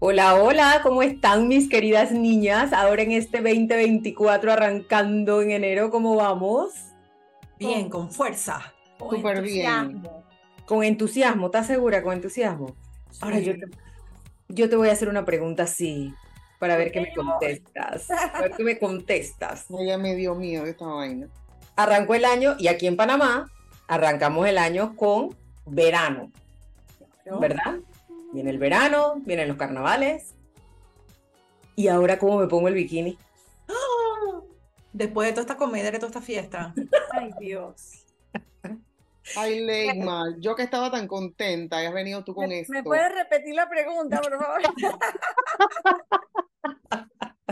Hola, hola, ¿cómo están mis queridas niñas? Ahora en este 2024 arrancando en enero, ¿cómo vamos? Bien, con fuerza. Súper bien. Con entusiasmo, ¿estás segura? Con entusiasmo. Ahora yo te, yo te voy a hacer una pregunta así, para ver qué me contestas. Para ver qué me contestas. Ya me dio miedo esta vaina. Arrancó el año y aquí en Panamá arrancamos el año con verano, ¿verdad? Viene el verano, vienen los carnavales. ¿Y ahora cómo me pongo el bikini? Después de toda esta comedia, de toda esta fiesta. Ay, Dios. Ay, Leigma, yo que estaba tan contenta, y has venido tú con ¿Me, esto. ¿Me puedes repetir la pregunta, por favor?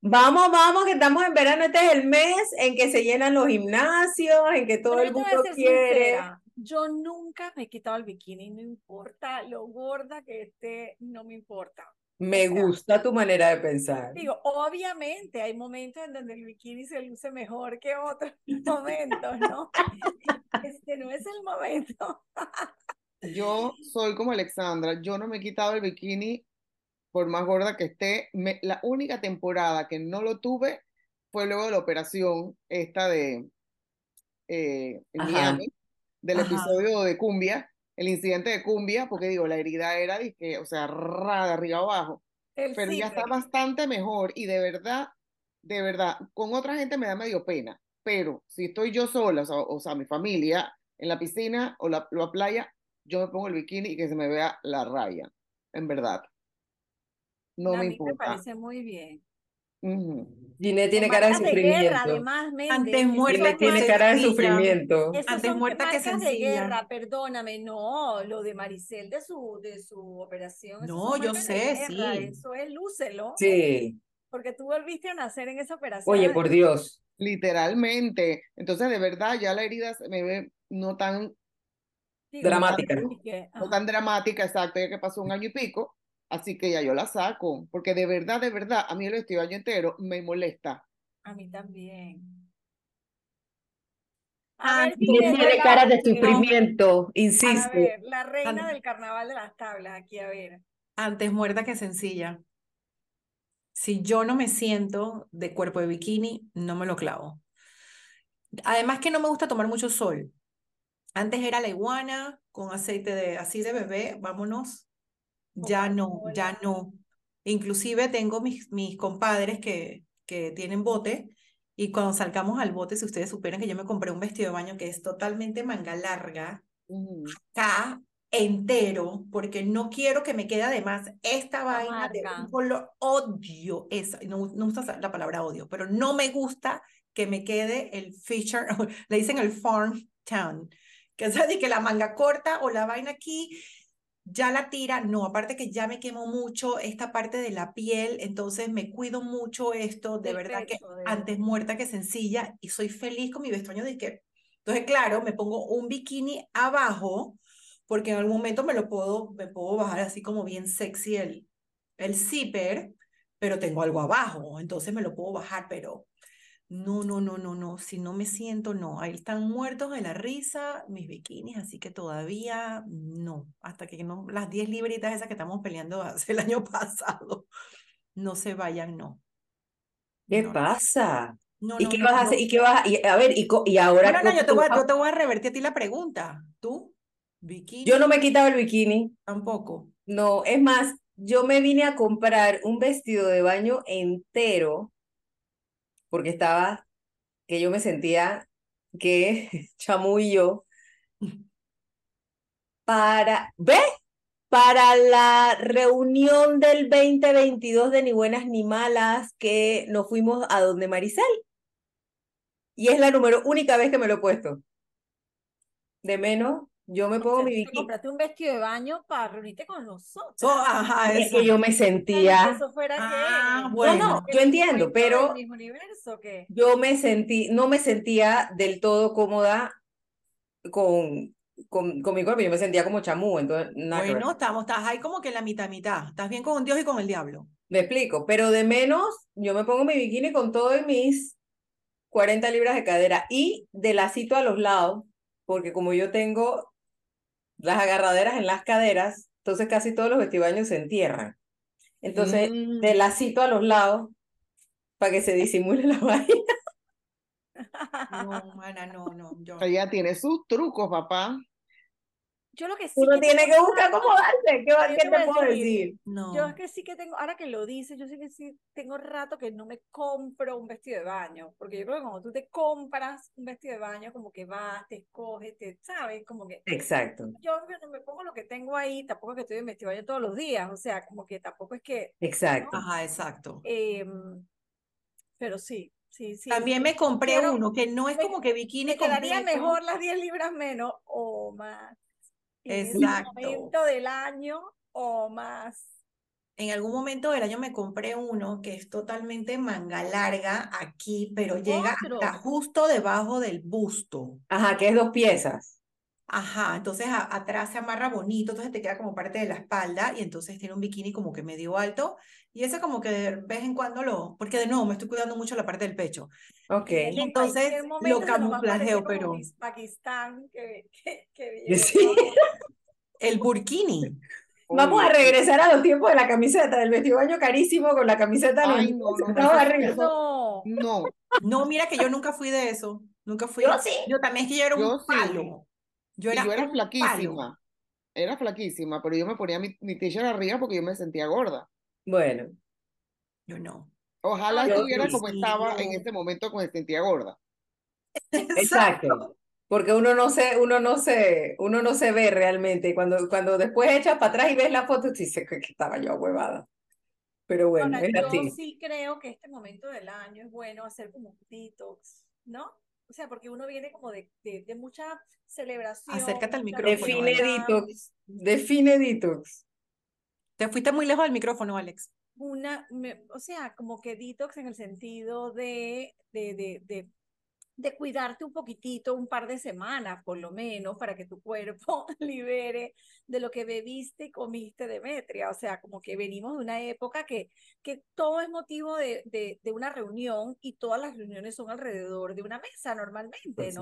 Vamos, vamos, que estamos en verano. Este es el mes en que se llenan los gimnasios, en que todo Pero el mundo quiere. sincera, Yo nunca me he quitado el bikini, no importa lo gorda que esté, no me importa. Me O sea, gusta tu manera de pensar. Digo, obviamente hay momentos en donde el bikini se luce mejor que otros momentos, ¿no? Este no es el momento. Yo soy como Alexandra, yo no me he quitado el bikini por más gorda que esté. Me- la única temporada que no lo tuve fue luego de la operación esta de eh, en. Miami, del Ajá. episodio de Cumbia, el incidente de Cumbia, porque digo, la herida era, dizque, o sea, ra de arriba abajo. El pero ya está bastante mejor y de verdad, de verdad, con otra gente me da medio pena, pero si estoy yo sola, o sea, o sea, mi familia en la piscina o la, la playa, yo me pongo el bikini y que se me vea la raya, en verdad. No a me mí me importa. parece muy bien. Ujú. Ginette tiene Con cara de marcas de guerra, sufrimiento. además, Antes muerta que tiene cara de sencilla. sufrimiento. Antes son muerta que marcas de sencilla. guerra, perdóname, no, lo de Maricel de su, de su operación. No, yo sé, guerra, sí. Eso es lúcelo, Sí. porque tú volviste a nacer en esa operación. Oye, por Dios. Literalmente. Entonces, de verdad, ya la herida se me ve no tan, Digo, Dramática. no ajá, tan dramática, exacto, ya que pasó un año y pico, así que ya yo la saco, porque de verdad, de verdad, a mí el vestido año entero me molesta. a mí también. Ah, A ver, Tiene la- cara de sufrimiento, A insisto. ver, la reina del carnaval de las tablas, aquí, a ver. Antes muerta que sencilla. Si yo no me siento de cuerpo de bikini, no me lo clavo. Además que no me gusta tomar mucho sol. Antes era la iguana con aceite de así de bebé, vámonos. Ya no, ya no. Inclusive tengo mis, mis compadres que, que tienen bote y cuando salgamos al bote, si ustedes supieran que yo me compré un vestido de baño que es totalmente manga larga, acá entero, porque no quiero que me quede además esta vaina de un color, odio esa, no, no gusta la palabra odio, pero no me gusta que me quede el feature, le dicen el farm town, que es que la manga corta o la vaina aquí ya la tira, no, aparte que ya me quemo mucho esta parte de la piel, entonces me cuido mucho esto, de Del verdad que pecho, de- antes muerta que sencilla y soy feliz con mi vestuario de que, entonces claro, me pongo un bikini abajo porque en algún momento me lo puedo, me puedo bajar así como bien sexy el, el zipper, pero tengo algo abajo, entonces me lo puedo bajar, pero no, no, no, no, no, si no me siento, no, ahí están muertos de la risa mis bikinis, así que todavía no, hasta que no, las 10 libritas esas que estamos peleando hace el año pasado, no se vayan, no. ¿Qué No, pasa? no, ¿Y no, qué no, vas a hacer? ¿Y qué vas a, y, a ver, y, ahora No, no, yo te voy a, yo te voy a revertir a ti la pregunta. ¿Tú? ¿Bikini? Yo no me he quitado el bikini. Tampoco. No, es más, yo me vine a comprar un vestido de baño entero porque estaba, que yo me sentía que Chamu y yo, para, ¿ves? Para la reunión del 2022 de Ni Buenas Ni Malas que nos fuimos a donde Maricel. Y es la número única vez que me lo he puesto. De menos, yo me O pongo sea, mi bikini. compraste un vestido de baño para reunirte con nosotros. So, ajá, Es que yo me que sentía, eso fuera Ah, que bueno. no, el yo entiendo, pero mismo universo que yo me sentí, no me sentía del todo cómoda con, con, con mi cuerpo, yo me sentía como chamú, entonces nada. Bueno, estamos, estás ahí como que en la mitad, mitad. Estás bien con Dios y con el diablo. Me explico, pero de menos yo me pongo mi bikini con todos mis 40 libras de cadera y de lacito a los lados, porque como yo tengo las agarraderas en las caderas, entonces casi todos los vestibaños se entierran. Entonces, Mm. de lacito a los lados para que se disimule la vaina. No, mana, no, no. Yo, Ella tiene sus trucos, papá. Yo lo que sí Uno que tiene que buscar rato- cómo darse. ¿Qué, qué te puedo decir, decir? no. Yo es que sí que tengo, ahora que lo dices, yo sí que sí tengo rato que no me compro un vestido de baño, porque yo creo que cuando tú te compras un vestido de baño, como que vas, te escoges, te, ¿sabes? Como que Exacto, yo no me pongo lo que tengo ahí, tampoco es que estoy en vestido de baño todos los días, o sea, como que tampoco es que, exacto. Ajá, exacto. em, pero sí, sí, sí. También me compré uno que no es me- como que bikini me quedaría completo. mejor las 10 libras menos o más. En ese Exacto. momento del año o más. En algún momento del año me compré uno que es totalmente manga larga aquí, pero llega Otro. hasta justo debajo del busto. Ajá, que es dos piezas. Ajá, entonces a- atrás se amarra bonito, entonces te queda como parte de la espalda y entonces tiene un bikini como que medio alto y ese como que de vez en cuando lo, porque de nuevo me estoy cuidando mucho la parte del pecho. Ok. En Entonces, lo camuflajeo, pero- Pakistán que, que, que Sí. El burkini. Vamos a regresar a los tiempos de la camiseta, del vestido de baño carísimo con la camiseta Ay, no, no, no, mira que yo nunca fui de eso, nunca fui. Yo sí. Yo también es que yo era Yo un sí. palo. Yo y era yo era flaquísima. Era flaquísima, pero yo me ponía mi, mi t-shirt arriba porque yo me sentía gorda. Bueno, Yo no. Ojalá Yo estuviera sí, como estaba en no. este momento cuando me sentía gorda. exacto. Porque uno no se, uno no se, uno no se ve realmente. Y Cuando, cuando después echas para atrás y ves la foto, dices que estaba yo huevada. Pero bueno, ahora es yo así. sí creo que este momento del año es bueno hacer como un detox, ¿no? O sea, porque uno viene como de, de, de mucha celebración. Acércate al micrófono, Define detox. Define detox. Te fuiste muy lejos del micrófono, Alex. una, me- o sea, como que detox en el sentido de, de, de, de, de cuidarte un poquitito, un par de semanas por lo menos, para que tu cuerpo libere de lo que bebiste y comiste, Demetria. O sea, como que venimos de una época que, que todo es motivo de, de, de una reunión y todas las reuniones son alrededor de una mesa normalmente, Pues sí.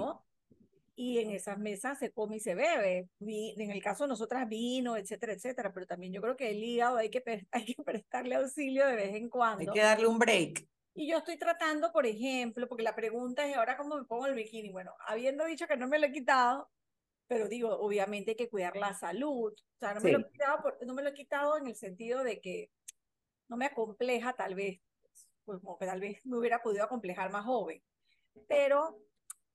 Y en esas mesas se come y se bebe. En el caso de nosotras, vino, etcétera, etcétera, pero también yo creo que el hígado hay que, hay que prestarle auxilio de vez en Hay cuando. que darle un break. Y yo estoy tratando, por ejemplo, porque la pregunta es ahora cómo me pongo el bikini. Bueno, habiendo dicho que no me lo he quitado, pero digo, obviamente hay que cuidar la salud. O sea, no me lo Sí. he quitado, por- no me lo he quitado en el sentido de que no me acompleja tal vez, pues como que tal vez me hubiera podido acomplejar más joven. Pero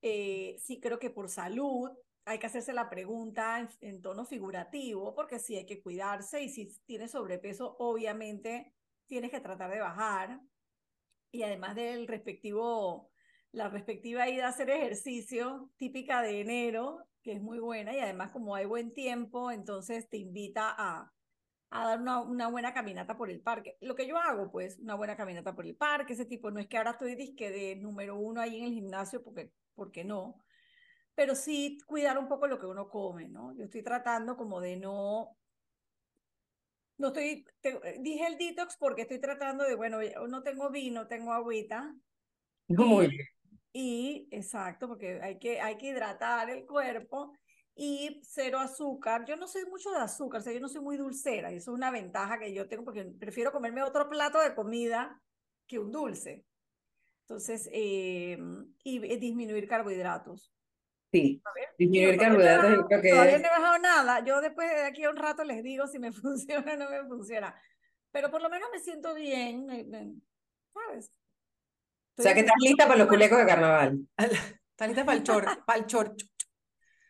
eh, sí creo que por salud hay que hacerse la pregunta en, en tono figurativo, porque sí hay que cuidarse y si tienes sobrepeso, obviamente tienes que tratar de bajar. Y además del respectivo, la respectiva ida a hacer ejercicio típica de enero, que es muy buena, y además como hay buen tiempo, entonces te invita a, a dar una, una buena caminata por el parque. Lo que yo hago, pues, una buena caminata por el parque, ese tipo, no es que ahora estoy disque de número uno ahí en el gimnasio, porque, porque no, pero sí cuidar un poco lo que uno come, ¿no? Yo estoy tratando como de no, no estoy, te- dije el detox porque estoy tratando de, bueno, no tengo vino, tengo agüita, Muy y- bien. y exacto, porque hay que, hay que hidratar el cuerpo y cero azúcar. Yo no soy mucho de azúcar, o sea, yo no soy muy dulcera y eso es una ventaja que yo tengo porque prefiero comerme otro plato de comida que un dulce. Entonces, eh, y, y disminuir carbohidratos. Sí. Disminuir todavía no carbohidratos, yo bajado- creo que todavía es- no he bajado nada. Yo después de aquí a un rato les digo si me funciona o no me funciona. Pero por lo menos me siento bien, me- me- ¿sabes? O sea que estás lista para los culecos de carnaval. ¿Estás lista para el chor, para el chor?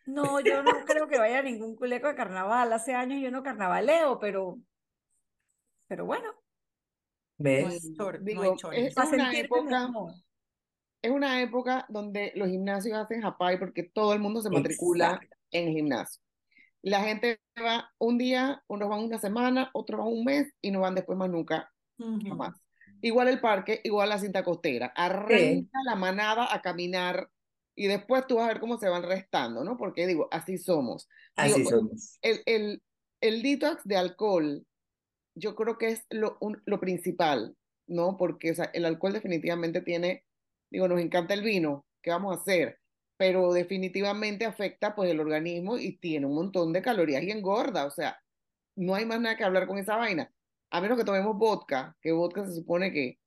No, yo no creo que vaya a ningún culeco de carnaval. Hace años yo no carnavaleo, pero, pero bueno, No hay ¿Ves? no Digo, hay chores. es una época, mejor. es una época donde los gimnasios hacen japay porque todo el mundo se matricula Exacto. en el gimnasio. La gente va un día, unos van una semana, otros van un mes y no van después más nunca, Ujú. jamás. Igual el parque, igual la cinta costera. Arranca la manada a caminar y después tú vas a ver cómo se van restando, ¿no? Porque digo, así somos. Digo, Así somos. el, el, el detox de alcohol, yo creo que es lo, un- lo principal, ¿no? Porque o sea, el alcohol definitivamente tiene, digo, nos encanta el vino, ¿qué vamos a hacer? Pero definitivamente afecta pues el organismo y tiene un montón de calorías y engorda, o sea, no hay más nada que hablar con esa vaina. a menos que tomemos vodka, que vodka se supone que,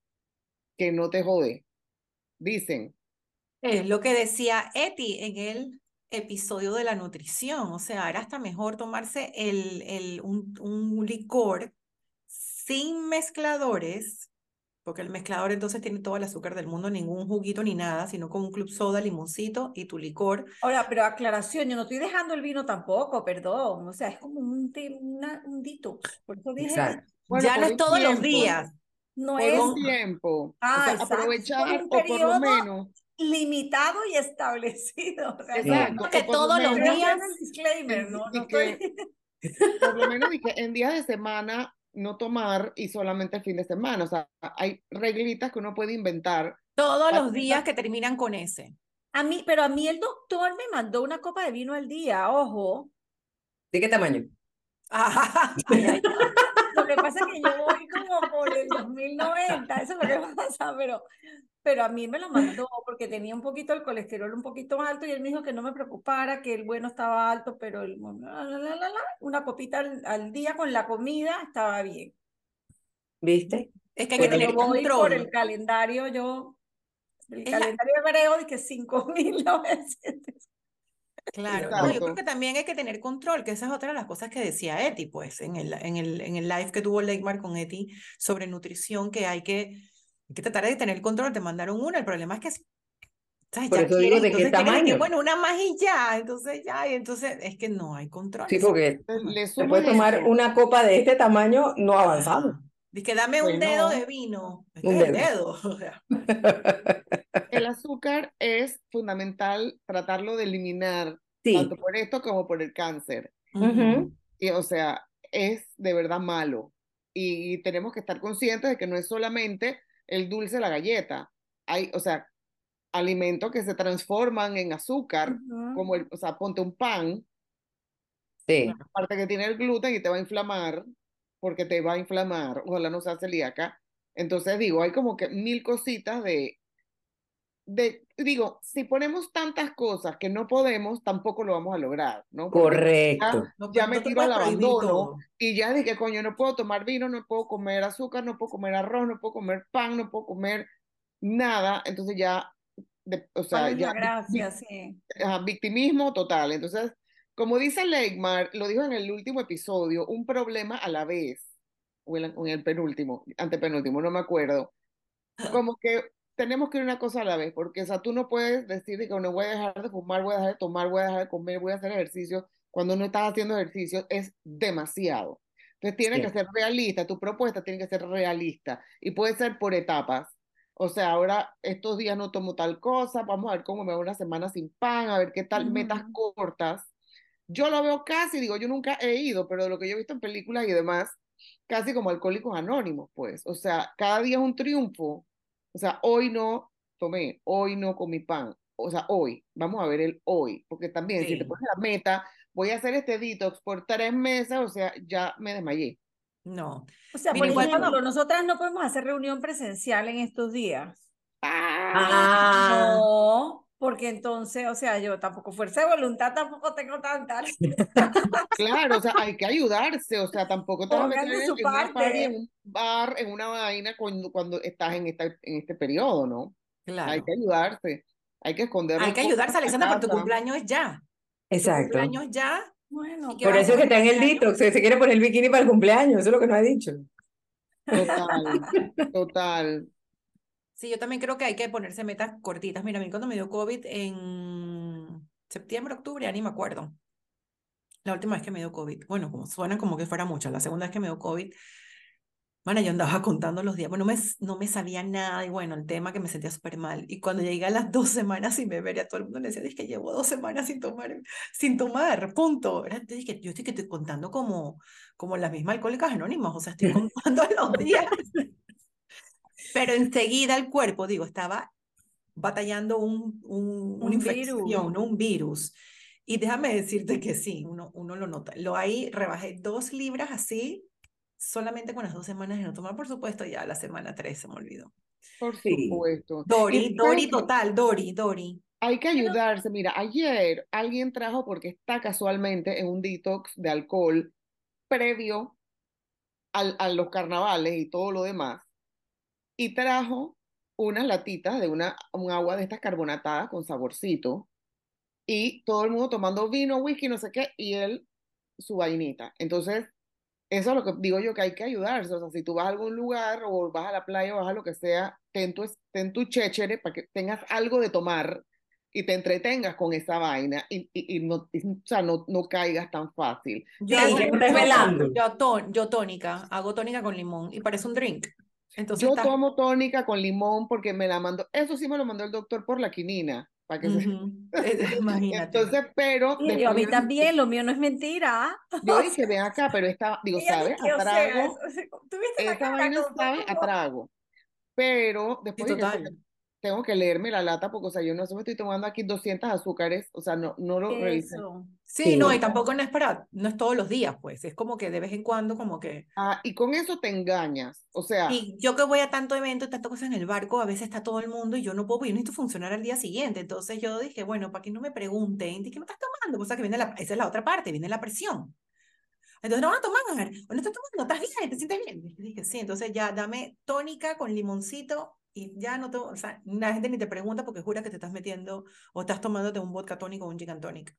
que no te jode. Dicen. Es lo que decía Eti en el episodio de la nutrición, o sea, era hasta mejor tomarse el, el, un, un licor sin mezcladores, porque el mezclador entonces tiene todo el azúcar del mundo, ningún juguito ni nada, sino con un club soda, limoncito y tu licor. Ahora, pero aclaración, yo no estoy dejando el vino tampoco, perdón, o sea, es como un, una, un detox, por eso dije. Bueno, ya no es todos los días. no Por es un tiempo. Ah, o sea, exacto, aprovechar por un o por lo periodo menos. limitado y establecido. O sea, Exacto. Lo todos los días- disclaimer, no, no que- estoy- por lo menos dije, en días de semana no tomar y solamente el fin de semana. O sea, hay reglitas que uno puede inventar. Todos los días que terminan con ese. A mí, pero a mí el doctor me mandó una copa de vino al día, ojo. ¿De qué tamaño? Ay, ay, que pasa es que yo voy como por el 2090, eso es lo que pasa, pero, pero a mí me lo mandó porque tenía un poquito el colesterol un poquito alto y él me dijo que no me preocupara, que el bueno estaba alto, pero el, la, la, la, la, una copita al, al día con la comida estaba bien. ¿Viste? Es que hay que tener yo voy por control. el calendario, yo, el Es calendario hebreo de que 5.900. Claro, no, yo creo que también hay que tener control, que esa es otra de las cosas que decía Eti, pues, en el, en el, en el live que tuvo Leigmar con Eti sobre nutrición, que hay que, hay que tratar de tener control. Te mandaron una, el problema es que, ¿sabes? Por Ya eso digo, quieres, ¿de qué que, tamaño? bueno, una más y ya, entonces ya, y entonces es que no hay control. Sí, porque Entonces, le se suman puede tomar una copa de este tamaño, no avanzamos. Dice que dame un dedo de vino. Este Un es dedo. dedo. o sea. El azúcar es fundamental tratarlo de eliminar, Sí. tanto por esto como por el cáncer. Ujú. Y, o sea, es de verdad malo. Y, tenemos que estar conscientes de que no es solamente el dulce, la galleta. Hay, o sea, alimentos que se transforman en azúcar, Ujú. como el, o sea, ponte un pan, Sí. aparte que tiene el gluten y te va a inflamar, porque te va a inflamar, ojalá no sea celíaca. Entonces digo, hay como que mil cositas de, de, digo, si ponemos tantas cosas que no podemos, tampoco lo vamos a lograr, ¿no? Porque Correcto. No, ya no me te tiro al abandono y ya dije, coño, no puedo tomar vino, no puedo comer azúcar, no puedo comer arroz, no puedo comer pan, no puedo comer nada, entonces ya, de- o sea, ¿Cuál es ya la vi- gracia? Sí. ajá, victimismo total. Entonces, como dice Leigmar, lo dijo en el último episodio, un problema a la vez, o en, el penúltimo, antepenúltimo, no me acuerdo. Como que tenemos que ir una cosa a la vez, porque o sea, tú no puedes decir de que no voy a dejar de fumar, voy a dejar de tomar, voy a dejar de comer, voy a hacer ejercicio, cuando no estás haciendo ejercicio es demasiado. Entonces tienes que Sí. ser realista, tu propuesta tiene que ser realista y puede ser por etapas. O sea, ahora estos días no tomo tal cosa, vamos a ver cómo me va una semana sin pan, a ver qué tal, metas cortas. Yo lo veo casi, digo, yo nunca he ido, pero de lo que yo he visto en películas y demás, casi como alcohólicos anónimos, pues. O sea, cada día es un triunfo. O sea, hoy no tomé, hoy no comí pan. O sea, hoy, vamos a ver el hoy, porque también si te Sí. pones la meta, voy a hacer este detox por tres meses, o sea, ya me desmayé. No. O sea, Mira, por igual ejemplo, cuando- nosotras no podemos hacer reunión presencial en estos días. Ah, No, porque entonces, o sea, yo tampoco fuerza de voluntad tampoco tengo tanta. Claro, o sea, hay que ayudarse, o sea, tampoco te vas a meter en, su en una party, en parte. un bar, en una vaina cuando, cuando estás en, esta, en este periodo, ¿no? Hay Claro. que ayudarse, hay que esconder Hay que ayudarse, Alexandra, porque tu cumpleaños es ya. Tu exacto. cumpleaños ya. Bueno, ¿Y qué Por eso es que está en el detox, se se quiere poner el bikini para el cumpleaños, eso es lo que no ha dicho. Total, total. Sí, yo también creo que hay que ponerse metas cortitas. Mira, a mí cuando me dio COVID en septiembre, octubre, ya ni me acuerdo. La última vez que me dio COVID. Bueno, como suena como que fuera mucho. La segunda vez que me dio COVID, bueno, yo andaba contando los días. Bueno, no me, no me sabía nada y bueno, el tema que me sentía súper mal. Y cuando llegué a las dos semanas sin beber, a todo el mundo le decía, es que llevo dos semanas sin tomar, sin tomar, punto. Yo dije, yo estoy, que estoy contando como, como las mismas alcohólicas anónimas, o sea, estoy contando los días. Pero enseguida el cuerpo, digo, estaba batallando un, un- una Un infección, virus. ¿no? un virus. Y déjame decirte que sí, uno, uno lo nota. Lo ahí rebajé dos libras así, solamente con las dos semanas de no tomar, por supuesto, ya la semana tres se me olvidó. Por supuesto. Dori, Dori total, Dori, Dori. hay que ayudarse. Mira, ayer alguien trajo, porque está casualmente en un detox de alcohol previo al- a los carnavales y todo lo demás y trajo unas latitas de una, un agua de estas carbonatadas con saborcito y todo el mundo tomando vino, whisky, no sé qué, y él su vainita. Entonces, eso es lo que digo yo que hay que ayudarse. O sea, si tú vas a algún lugar o vas a la playa o vas a lo que sea, ten tu, ten tu chéchere para que tengas algo de tomar y te entretengas con esa vaina y, y, y no, y, o sea, no, no caigas tan fácil. Yo, yo- yo ton- yo tónica, hago tónica con limón y parece un drink. Entonces Yo está- tomo tónica con limón porque me la mandó, eso sí me lo mandó el doctor por la quinina, para que se- Ujú. Eh, Imagínate. Entonces, pero Y yo, a mí también, lo mío no es mentira. yo dije, ven acá, pero esta, digo, sabe a trago, o sea, cara vaina sabe a trago. Pero Sí, después dije, total. "Coño, tengo que leerme la lata porque, o sea, yo no sé, me estoy tomando aquí 200 azúcares, o sea, no, no lo revisé. Eso. Sí, Sí. no, y tampoco no es para, no es todos los días, pues, es como que de vez en cuando, como que, Ah, y con eso te engañas, o sea, y yo que voy a tanto evento y tantas cosas en el barco, a veces está todo el mundo y yo no puedo, yo necesito funcionar al día siguiente, entonces yo dije, bueno, para que no me pregunten, ¿de qué me estás tomando? O sea, que viene la, esa es la otra parte, viene la presión. Entonces, no van a tomar, no estás tomando, estás bien, te sientes bien. Y dije, sí, entonces ya dame tónica con limoncito y ya no te, o sea, la gente ni te pregunta porque jura que te estás metiendo o estás tomándote un vodka tónico o un gin tonic.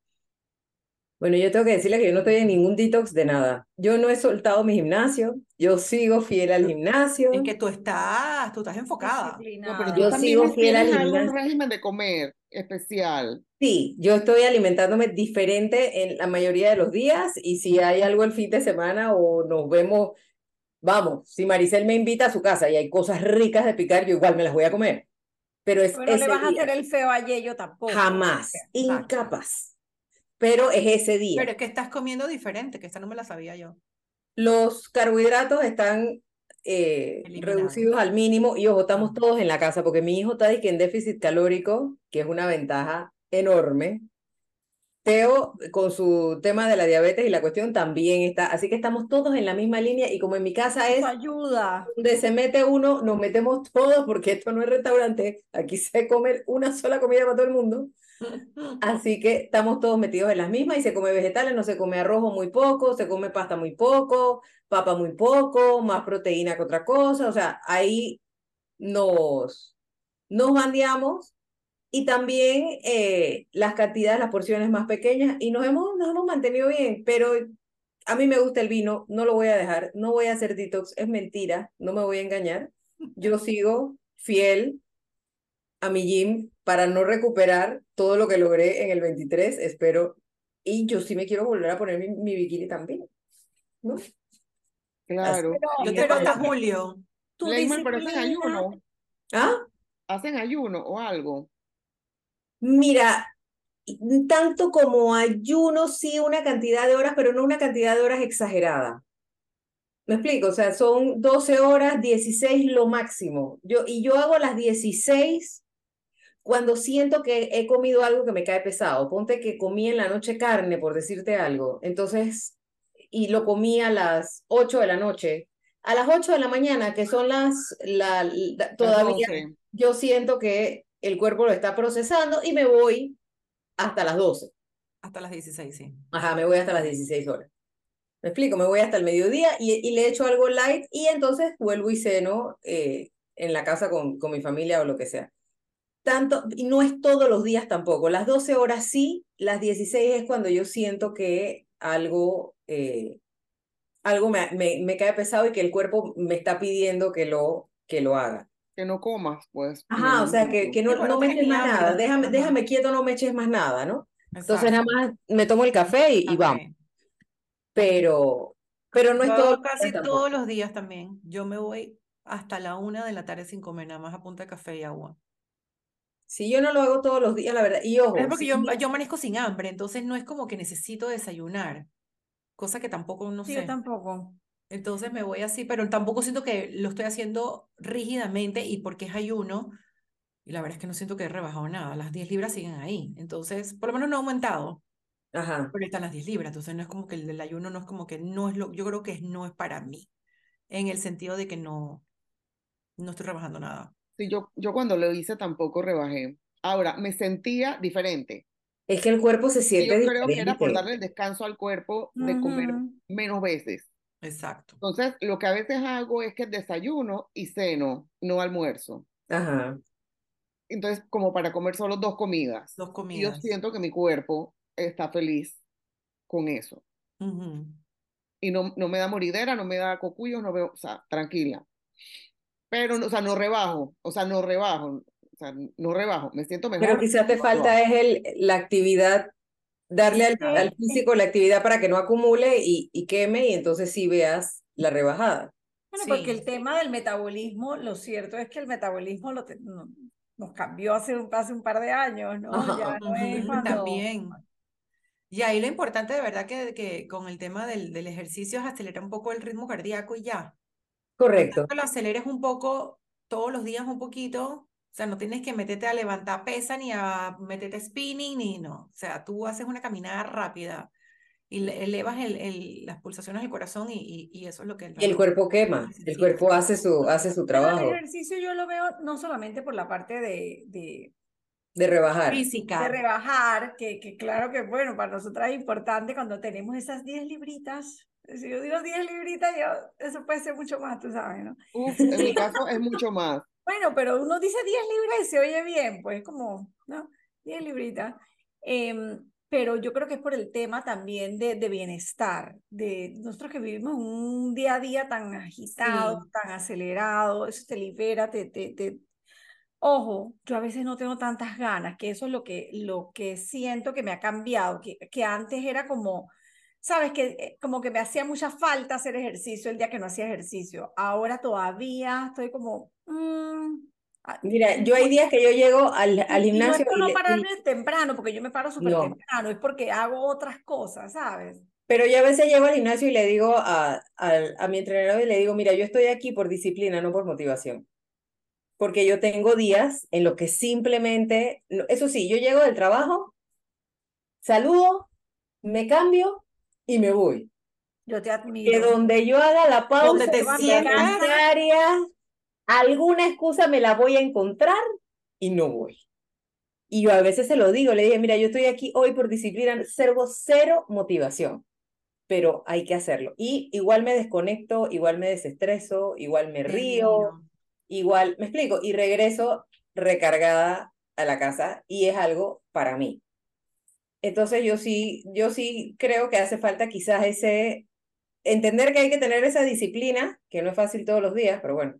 Bueno, yo tengo que decirle que yo no estoy en ningún detox de nada. Yo no he soltado mi gimnasio, yo sigo fiel al gimnasio. Es que tú estás, tú estás enfocada. no, pero Yo sigo fiel al tienes algún gimnasio. régimen de comer especial. Sí, yo estoy alimentándome diferente en la mayoría de los días y si hay algo el fin de semana o nos vemos, vamos, si Maricel me invita a su casa y hay cosas ricas de picar, yo igual me las voy a comer. Pero es Bueno, le ese vas a hacer el feo a Yello tampoco. Jamás, incapaz. Pero es ese día. Pero es que estás comiendo diferente, que esta no me la sabía yo. Los carbohidratos están eh, reducidos al mínimo y ojo, estamos todos en la casa porque mi hijo está en déficit calórico, que es una ventaja enorme. Teo, con su tema de la diabetes y la cuestión, también está. Así que estamos todos en la misma línea y como en mi casa es ayuda. donde se mete uno, nos metemos todos porque esto no es restaurante, aquí se come una sola comida para todo el mundo. Así que estamos todos metidos en las mismas y se come vegetales, no se come arroz muy poco, se come pasta muy poco, papa muy poco, más proteína que otra cosa. O sea, ahí nos, nos bandeamos y también eh, las cantidades, las porciones más pequeñas y nos hemos, nos hemos mantenido bien, pero a mí me gusta el vino, no lo voy a dejar, no voy a hacer detox, es mentira, no me voy a engañar. Yo sigo fiel a mi gym para no recuperar todo lo que logré en el 23, espero. Y yo sí me quiero volver a poner mi, mi bikini también, ¿no? Claro. Pero, Yo pero hasta julio. tu Leymar, pero hacen ayuno, ¿Ah? hacen ayuno o algo. Mira, tanto como ayuno, sí una cantidad de horas, pero no una cantidad de horas exagerada. ¿Me explico? O sea, son 12 horas, 16 lo máximo. Yo, y yo hago las 16 cuando siento que he comido algo que me cae pesado. Ponte que comí en la noche carne, por decirte algo. Entonces, y lo comí a las 8 de la noche. A las 8 de la mañana, que son las, la, todavía 12. yo siento que el cuerpo lo está procesando y me voy hasta las 12. Hasta las 16, sí. Ajá, me voy hasta las 16 horas. Me explico, me voy hasta el mediodía y, y le echo algo light y entonces vuelvo y ceno eh, en la casa con, con mi familia o lo que sea. Tanto, y no es todos los días tampoco. Las 12 horas sí, las 16 es cuando yo siento que algo, eh, algo me, me, me cae pesado y que el cuerpo me está pidiendo que lo, que lo haga. Que no comas, pues. Ajá, o sea, que, que no, Sí, no me eches más nada, déjame, ajá. déjame quieto, no me eches más nada, ¿no? Entonces nada más me tomo el café y, y vamos, pero, pero no es Yo todo hago casi tampoco. todos los días también. Yo me voy hasta la una de la tarde sin comer, nada más a punta de café y agua. Si yo no lo hago todos los días, la verdad, y ojo, Pero es porque si yo, no- yo amanezco sin hambre, entonces no es como que necesito desayunar, cosa que tampoco, no Sí, sé. yo tampoco. Entonces me voy así, pero tampoco siento que lo estoy haciendo rígidamente y porque es ayuno, y la verdad es que no siento que he rebajado nada, las 10 libras siguen ahí, entonces por lo menos no he aumentado, Ajá, pero están las 10 libras, entonces no es como que el ayuno no es como que no es lo, yo creo que es- no es para mí, en el sentido de que no, no estoy rebajando nada. Sí, yo, yo cuando lo hice tampoco rebajé. Ahora, me sentía diferente. es que el cuerpo se siente yo creo que era por darle el descanso al cuerpo de comer menos veces. Exacto. Entonces, lo que a veces hago es que desayuno y ceno, no almuerzo. Ajá. Entonces, como para comer solo dos comidas. Dos Y yo comidas. siento que mi cuerpo está feliz con eso. Y no, no me da moridera, no me da cocuyos, no veo, o sea, tranquila. Pero, no- o sea, no rebajo, o sea, no rebajo, o sea, no rebajo, me siento mejor. Pero quizás te falta es el, la actividad, darle al, que- al físico la actividad para que no acumule y, y queme y entonces sí veas la rebajada. Bueno, porque el tema del metabolismo, lo cierto es que el metabolismo lo te- no- nos cambió hace un, hace un par de años, ¿no? Ajá. Ya no es cuando... También. Y ahí lo importante de verdad que, que con el tema del, del ejercicio es acelerar un poco el ritmo cardíaco y ya. Correcto. lo aceleres un poco todos los días un poquito. O sea, no tienes que meterte a levantar pesa ni a meterte spinning ni no. O sea, tú haces una caminada rápida y le- elevas el, el- las pulsaciones del corazón y, y, y eso es lo que el Y el cuerpo quema, el cuerpo hace su, hace su Pero el trabajo ejercicio yo lo veo no solamente por la parte de, de, de rebajar. física. de rebajar, que, que claro que bueno, para nosotras es importante cuando tenemos esas 10 libritas. Si yo digo 10 libritas, yo, eso puede ser mucho más, tú sabes, ¿no? Uf, en mi caso es mucho más. Bueno, pero uno dice 10 libras y se oye bien, pues como, ¿no? 10 libritas. Em, pero yo creo que es por el tema también de, de bienestar, de nosotros que vivimos un día a día tan agitado, Sí. tan acelerado, eso te libera, te, te, te... Ojo, yo a veces no tengo tantas ganas, que eso es lo que, lo que siento que me ha cambiado, que, que antes era como, sabes, que eh, como que me hacía mucha falta hacer ejercicio el día que no hacía ejercicio. Ahora todavía estoy como... mm, ah, Mira, yo hay días que yo llego al, al y no es gimnasio no le- y- pararme temprano, porque yo me paro súper No. temprano, es porque hago otras cosas, ¿sabes? pero yo a veces llego al gimnasio y le digo a, al- a mi entrenador y le digo, mira, yo estoy aquí por disciplina, no por motivación. Porque yo tengo días en los que simplemente, eso sí, yo llego del trabajo, saludo, me cambio y me voy. Yo te que donde yo haga la pausa Donde te sientas. alguna excusa me la voy a encontrar y no voy. Y yo a veces se lo digo, le dije, mira, yo estoy aquí hoy por disciplina, cero, cero motivación, pero hay que hacerlo. Y igual me desconecto, igual me desestreso, igual me río, igual, me explico, y regreso recargada a la casa y es algo para mí. Entonces yo sí, yo sí creo que hace falta quizás ese, entender que hay que tener esa disciplina, que no es fácil todos los días, pero bueno,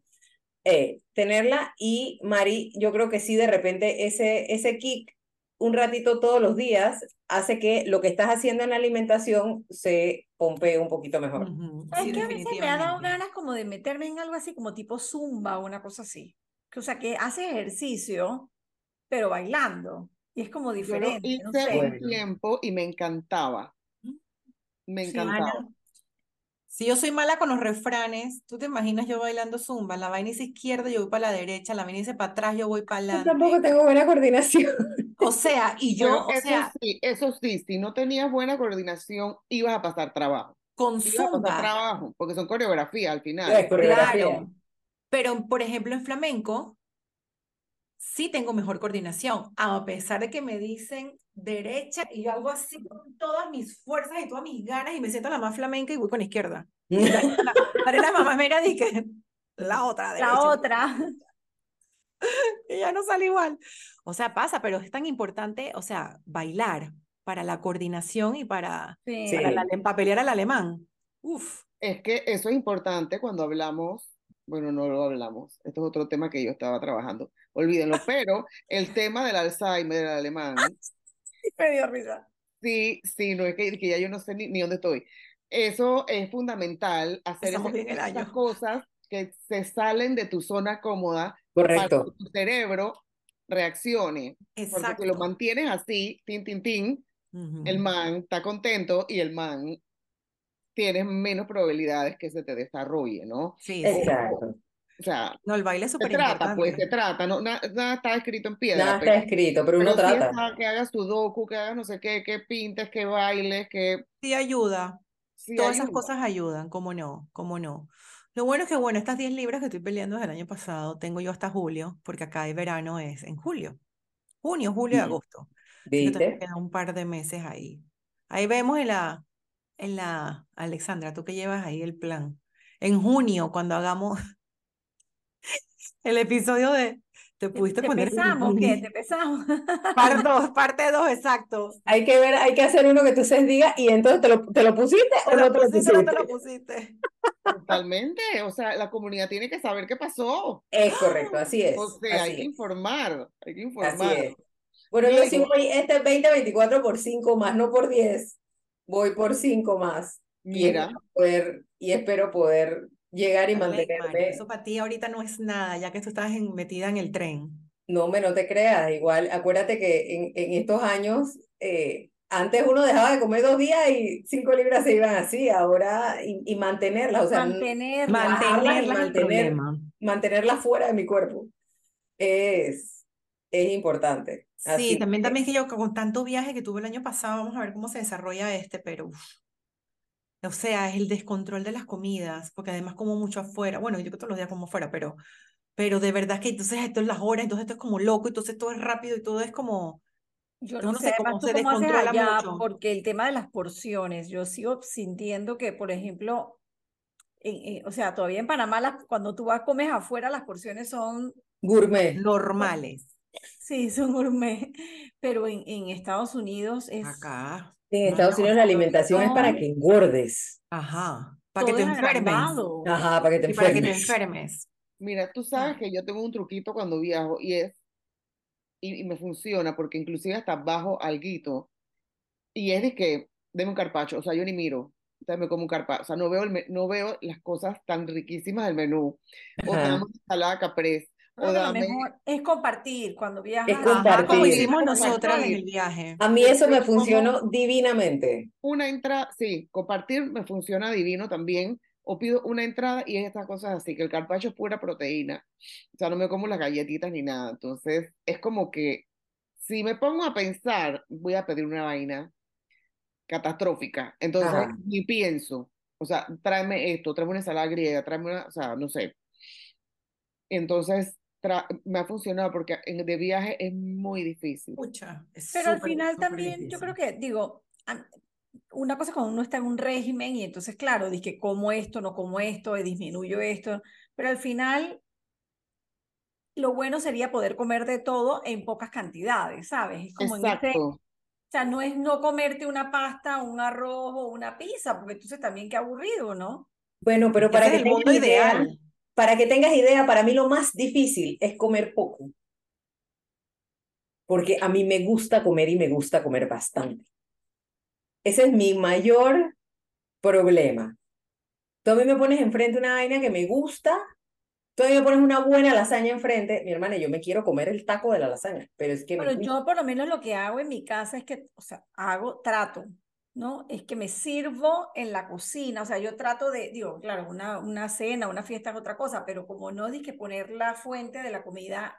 eh, tenerla y Mari, yo creo que sí de repente ese, ese kick un ratito todos los días hace que lo que estás haciendo en la alimentación se pompee un poquito mejor. Ujú, Es sí, que a veces me ha dado ganas como de meterme en algo así como tipo zumba o una cosa así. Que, o sea, que haces ejercicio, pero bailando. Y es como Yo lo diferente, no hice sé. un tiempo y me encantaba. Me Sí, encantaba. Ana. Si yo soy mala con los refranes, tú te imaginas yo bailando zumba, la vaina dice izquierda, yo voy para la derecha, la vaina dice para atrás, yo voy para Yo adelante. tampoco tengo buena coordinación. O sea, y yo, Pero o eso sea, sí, eso sí, si no tenías buena coordinación, ibas a pasar trabajo. con Ibas a pasar zumba, trabajo, porque son coreografías al final. Es coreografía. claro. Pero, por ejemplo, en flamenco, sí tengo mejor coordinación, a pesar de que me dicen derecha y yo hago así con todas mis fuerzas y todas mis ganas y me siento la más flamenca y voy con la izquierda. La, la, la mamá me era que la otra derecha. La otra. y ya no sale igual. O sea, pasa, pero es tan importante, o sea, bailar para la coordinación y para, Sí. para Sí. la, para pelear al alemán. Uf. Es que eso es importante cuando hablamos, bueno, no lo hablamos, esto es otro tema que yo estaba trabajando, olvídenlo, pero el tema del Alzheimer, del alemán, Me dio risa. sí, sí, no es que, que ya yo no sé ni, ni dónde estoy. Eso es fundamental, hacer esas cosas que se salen de tu zona cómoda para Correcto. que tu cerebro reaccione, porque si lo Exacto. mantienes así, tin, tin, tin, el man está contento y el man tienes menos probabilidades que se te desarrolle, ¿no? Sí, sí. Exacto. O sea, No, el baile es se súper trata, pues, se trata, no, na- nada está escrito en piedra, Nada pero, está escrito, pero uno pero trata. que hagas tu docu, que hagas no sé qué, que pintes, que bailes, que Sí ayuda. sí Todas esas ayuda. cosas ayudan, cómo no, cómo no. Lo bueno es que, bueno, estas 10 libras que estoy peleando desde el año pasado, tengo yo hasta julio, porque acá el verano es en julio. Junio, julio y Mm. agosto. ¿Viste? queda un par de meses ahí. Ahí vemos en la, en la, Alexandra, tú que llevas ahí el plan, en junio, cuando hagamos el episodio de te pudiste ¿Te poner el pesamos? ¿Qué? ¿Te pesamos? Parte 2, parte 2, exacto. Hay que ver, hay que hacer uno que tú se diga y entonces te lo, te lo pusiste o ¿Te no lo te lo pusiste o no te pusiste. lo pusiste? Totalmente. O sea, la comunidad tiene que saber qué pasó. Es correcto, así es. O sea, hay así que informar. Hay que así informar. es. Bueno, yo sí voy este 2024 por 5 más, no por 10. Voy por 5 más. Y Mira, espero poder, y espero poder llegar y mantenerme. eso para ti ahorita no es nada, ya que tú estás en- metida en el tren. No, me no te creas, igual, acuérdate que en, en estos años, eh, antes uno dejaba de comer dos días y cinco libras se iban así, ahora, y, y mantenerlas, o sea, n- Mantenerla. Mantenerla y Mantenerla es el mantener- mantenerlas fuera de mi cuerpo es, es importante. Sí, Así también, que- también que yo con tanto viaje que tuve el año pasado, vamos a ver cómo se desarrolla este, pero uf. O sea, es el descontrol de las comidas, porque además como mucho afuera, bueno, yo que todos los días como afuera, pero, pero de verdad que entonces esto es las horas, entonces esto es como loco, entonces todo es rápido y todo es como, Yo Yo no no sé, sé cómo además, ¿tú se cómo haces descontrola allá? mucho. Porque el tema de las porciones, yo sigo sintiendo que, por ejemplo, en- en- o sea, todavía en Panamá, las- cuando tú vas comes afuera, las porciones son, gourmet. normales. sí, son gourmet, pero en, en Estados Unidos es Acá, En Estados Unidos la alimentación es para que engordes. ajá, para que te es enfermes. Ajá, para que te Y para que te enfermes. enfermes. mira, tú sabes Ah. que yo tengo un truquito cuando viajo y es, y, y me funciona porque inclusive hasta bajo alguito y es de que, deme un carpacho, o sea, yo ni miro, entonces me como un carpacho, o sea, no veo, el me- no veo las cosas tan riquísimas del menú, o dame una ensalada caprese, Creo o que lo mejor es compartir cuando viajas. Es Ajá, como compartir. hicimos Compartir. nosotras en el viaje. A mí eso me funcionó divinamente. una entrada, sí, compartir me funciona divino también, o pido una entrada y es estas cosas así, que el carpaccio es pura proteína, o sea, no me como las galletitas ni nada, entonces es como que si me pongo a pensar, voy a pedir una vaina catastrófica, entonces Ajá. ni pienso, o sea, tráeme esto, tráeme una ensalada griega, tráeme una, o sea, no sé, entonces me ha funcionado porque en- de viaje es muy difícil. Pucha, es Pero al súper, final también, yo creo difícil. que, digo, a- una cosa es cuando uno está en un régimen y entonces, claro, dice que como esto, no como esto, disminuyo esto, pero al final lo bueno sería poder comer de todo en pocas cantidades, ¿sabes? Es como en ese, Exacto. o sea, no es no comerte una pasta, un arroz o una pizza, porque entonces también qué aburrido, ¿no? Bueno, pero Ese para es que el mundo idea, ideal. Para que tengas idea, para mí lo más difícil es comer poco. Porque a mí me gusta comer y me gusta comer bastante. Ese es mi mayor problema. Tú a mí me pones enfrente una vaina que me gusta, tú a mí me pones una buena lasaña enfrente, mi hermana, yo me quiero comer el taco de la lasaña, pero es que me gusta. yo por lo menos lo que hago en mi casa es que, o sea, hago, trato, ¿no? Es que me sirvo en la cocina, o sea, yo trato de, digo, claro, una, una cena, una fiesta es otra cosa, pero como no di que poner la fuente de la comida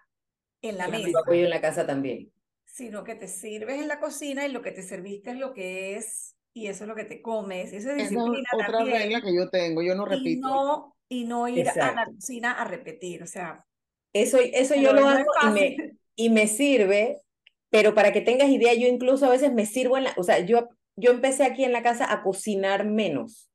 en la la mesa, Yo apoyo en la casa también. sino que te sirves en la cocina y lo que te serviste es lo que es, y eso es lo que te comes, eso es Esa es disciplina otra también, regla que yo tengo, yo no y repito. no, y no ir a la Exacto. cocina a repetir, o sea, Eso, eso yo lo hago y me, y me sirve, pero para que tengas idea, yo incluso a veces me sirvo en la, o sea, yo, yo empecé aquí en la casa a cocinar menos,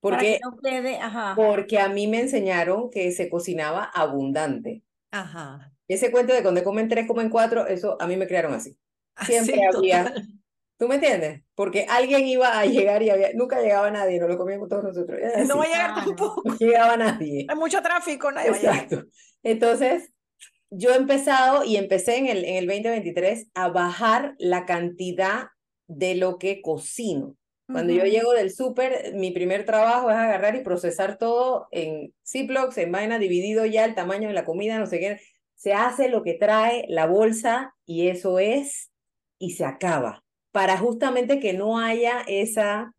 para que porque, no quede, ajá. porque a mí me enseñaron que se cocinaba abundante. Ajá. Ese cuento de cuando comen tres, comen cuatro, eso a mí me crearon así. Así, Siempre había, total. ¿tú me entiendes? Porque alguien iba a llegar y había, nunca llegaba nadie, no lo comíamos todos nosotros. No va a así, llegar tampoco. no llegaba nadie. Hay mucho tráfico, nadie va a llegar. Exacto. Entonces, yo he empezado y empecé en el, en el 2023 a bajar la cantidad de lo que cocino. Cuando yo llego del súper, mi primer trabajo es agarrar y procesar todo en Ziplocs, en vaina, dividido ya el tamaño de la comida, no sé qué. Se hace lo que trae la bolsa y eso es, y se acaba. Para justamente que no haya esa,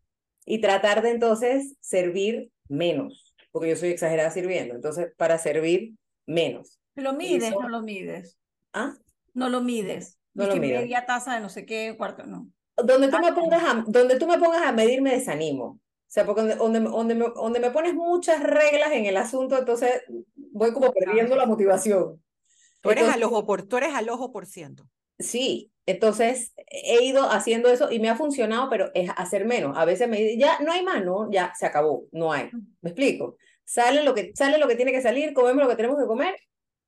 y tratar de entonces servir menos, porque yo soy exagerada sirviendo, entonces para servir menos. Lo mides, Eso- no lo mides. ¿Ah? No lo mides. No lo mido. media taza de no sé qué, cuarto, no. Donde tú me Ah, pongas a, donde tú me pongas a medir me desanimo. O sea, porque donde, donde, me- donde, me, donde me pones muchas reglas en el asunto, entonces voy como perdiendo la motivación. Tú eres Entonces, al ojo por, tú eres al ojo por ciento. Sí, Entonces, he ido haciendo eso y me ha funcionado, pero es hacer menos. A veces me dicen, ya no hay más, no, ya se acabó, no hay. ¿Me explico? Sale lo que, sale lo que tiene que salir, comemos lo que tenemos que comer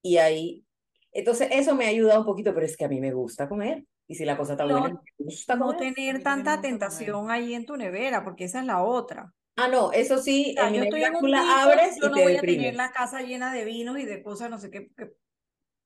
y ahí. Entonces, eso me ha ayudado un poquito, pero es que a mí me gusta comer. Y si la cosa está No- buena, me gusta No comer. tener tanta tentación ahí en tu nevera, porque esa es la otra. Ah, no, eso sí, O sea, en mi yo estoy en un piso, abres yo y no te voy a tener la casa llena de vinos y de cosas, no sé qué,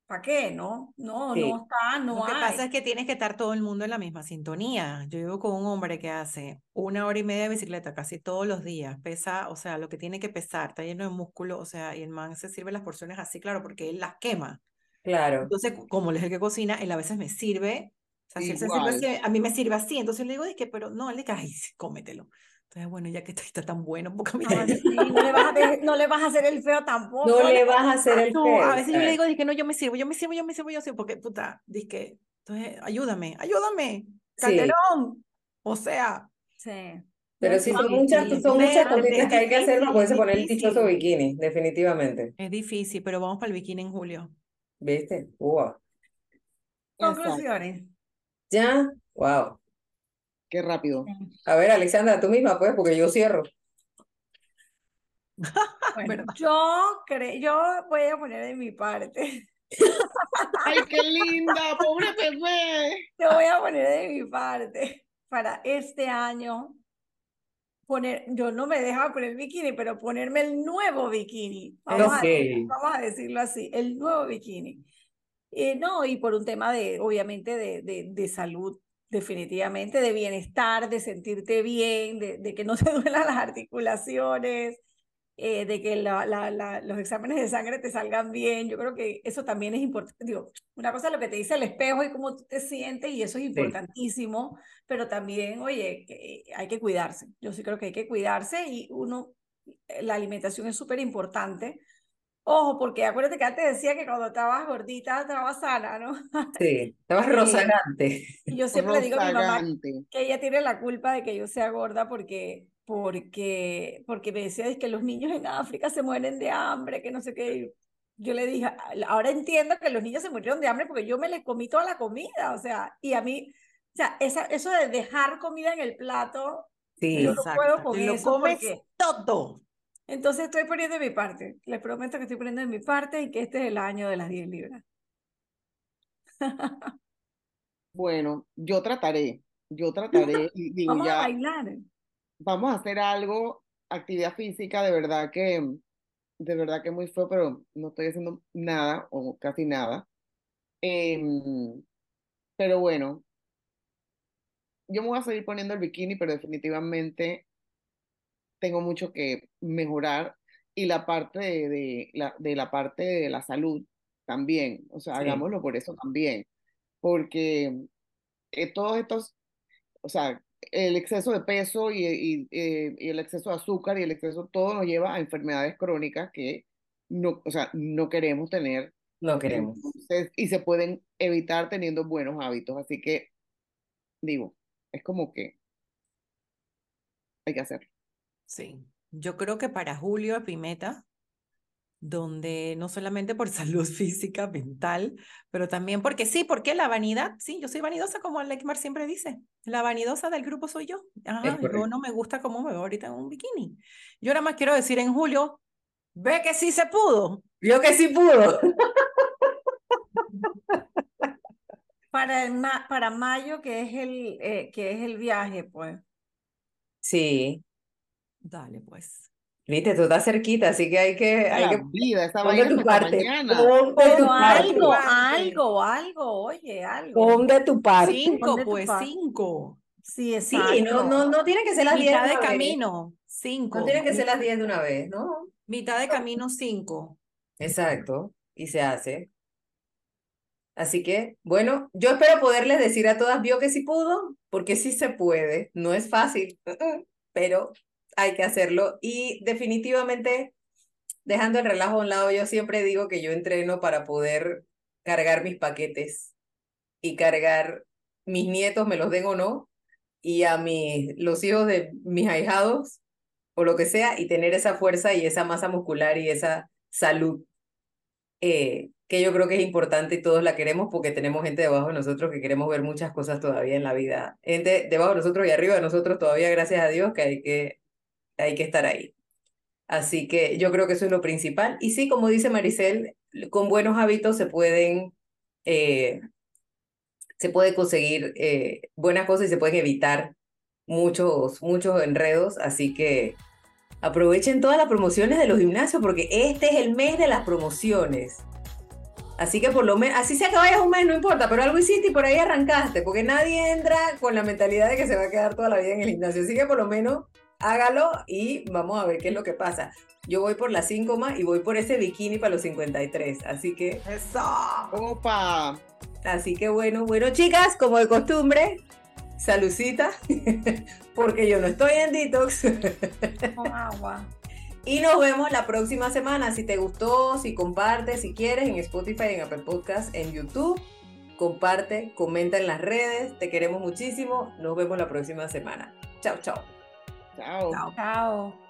¿para qué? No, no, Sí. no está, no Lo que hay. pasa es que tienes que estar todo el mundo en la misma sintonía. Yo vivo con un hombre que hace una hora y media de bicicleta casi todos los días. Pesa, o sea, lo que tiene que pesar, está lleno de músculo, o sea, y el man se sirve las porciones así, claro, porque él las quema. Claro, Entonces, como él es el que cocina, él a veces me sirve, o sea, si él se sirve Igual. así, a mí me sirve así. Entonces le digo, es que, pero no, le sí, cómetelo. Entonces, bueno, ya que está, está tan bueno, porque a mí Ah, sí, no le vas a no le vas a hacer el feo tampoco. no le vas a hacer el No, feo. a veces yo le digo, dije, no, yo me sirvo, yo me sirvo, yo me sirvo, yo sirvo, porque, puta, dije, entonces, ayúdame, ayúdame, Sí. Calderón. O sea, Sí. Pero No, sí, no, son muchas, son muchas cositas que hay que hacer para poderse poner el dichoso bikini, definitivamente. es difícil, pero vamos para el bikini en julio. ¿Viste? Wow. Conclusiones. ¿Ya? Wow. Qué rápido. A ver, Alexandra, tú misma, pues, porque yo cierro. Bueno, yo creo, yo voy a poner de mi parte. ¡Ay, qué linda! ¡Pobre bebé! Yo voy a poner de mi parte para este año poner, yo no me dejaba poner bikini, pero ponerme el nuevo bikini. Vamos, a, Ok. vamos a decirlo así, el nuevo bikini. Eh, no, y por un tema de, obviamente, de, de, de salud, definitivamente, de bienestar, de sentirte bien, de, de que no te duelan las articulaciones, eh, de que la, la, la, los exámenes de sangre te salgan bien. Yo creo que eso también es importante. Digo, una cosa es lo que te dice el espejo y cómo tú te sientes, y eso es importantísimo, pero también, oye, que hay que cuidarse. Yo sí creo que hay que cuidarse y uno, la alimentación es súper importante. Ojo, porque acuérdate que antes decía que cuando estabas gordita estabas sana, ¿no? Sí, estabas rozagante. Y yo siempre le digo a mi mamá que ella tiene la culpa de que yo sea gorda porque, porque, porque me decía "Es que los niños en África se mueren de hambre, que no sé qué. Yo le dije, ahora entiendo que los niños se murieron de hambre porque yo me les comí toda la comida, o sea, y a mí, o sea, esa, eso de dejar comida en el plato, Sí, Yo no puedo con lo eso comes porque- todo. Entonces estoy poniendo de mi parte. Les prometo que estoy poniendo de mi parte y que este es el año de las 10 libras. Bueno, yo trataré. Yo trataré. Y digo, Vamos a bailar. vamos a hacer algo, actividad física, de verdad que, de verdad que muy feo, pero no estoy haciendo nada o casi nada. Em, pero bueno, yo me voy a seguir poniendo el bikini, pero definitivamente tengo mucho que mejorar y la parte de, de la, de la parte de la salud también, o sea, Sí. hagámoslo por eso también, porque eh, todos estos, o sea, el exceso de peso y, y, eh, y el exceso de azúcar y el exceso, todo nos lleva a enfermedades crónicas que no, o sea, no queremos tener no queremos. entonces, y se pueden evitar teniendo buenos hábitos. Así que, digo, es como que hay que hacerlo. Sí, yo creo que para julio es mi meta, donde no solamente por salud física, mental, pero también porque sí, porque la vanidad, sí, yo soy vanidosa como Alexmar siempre dice, la vanidosa del grupo soy yo. Ajá, yo no me gusta cómo me veo ahorita en un bikini. Yo nada más quiero decir en julio, ve que sí se pudo. Yo que sí pudo. Para, el ma- para mayo, que es el, eh, que es el viaje, pues. Sí, Dale, pues. viste, tú estás cerquita, así que hay que, hay que vida, esa tu parte. mañana. Pon de tu Pero parte. algo, parte. algo, algo, oye, algo. Pon de tu parte. Cinco, ¿Dónde tú pues, cinco. Sí, Sí, exacto. no, no, no tiene que ser las 10 Mitad de de una vez. camino, cinco. No tiene que ser las 10 de una vez, ¿no? Mitad de camino, cinco. Exacto, y se hace. Así que, bueno, yo espero poderles decir a todas, vio que sí pudo, porque sí se puede, no es fácil, pero hay que hacerlo. Y definitivamente, dejando el relajo a un lado, yo siempre digo que yo entreno para poder cargar mis paquetes y cargar mis nietos, me los den o no, y a mis, los hijos de mis ahijados, o lo que sea, y tener esa fuerza y esa masa muscular y esa salud eh, que yo creo que es importante y todos la queremos porque tenemos gente debajo de nosotros que queremos ver muchas cosas todavía en la vida. Gente debajo de nosotros y arriba de nosotros todavía, gracias a Dios, que hay que, hay que estar ahí. Así que yo creo que eso es lo principal. Y sí, como dice Maricel, con buenos hábitos se pueden, eh, se puede conseguir eh, buenas cosas y se pueden evitar muchos, muchos enredos. Así que aprovechen todas las promociones de los gimnasios porque este es el mes de las promociones. Así que por lo menos, así sea que vayas un mes, no importa, pero algo hiciste y por ahí arrancaste, porque nadie entra con la mentalidad de que se va a quedar toda la vida en el gimnasio. Así que por lo menos hágalo y vamos a ver qué es lo que pasa. Yo voy por las 5 más y voy por ese bikini para los 53. Así que. ¡Eso! Opa. Así que bueno, bueno, chicas, como de costumbre, salucita, porque yo no estoy en detox. Con agua. Y nos vemos la próxima semana. Si te gustó, si compartes, si quieres, en Spotify, en Apple Podcast, en YouTube. Comparte, comenta en las redes. Te queremos muchísimo. Nos vemos la próxima semana. Chao, chao. Chao. Chao. Chao.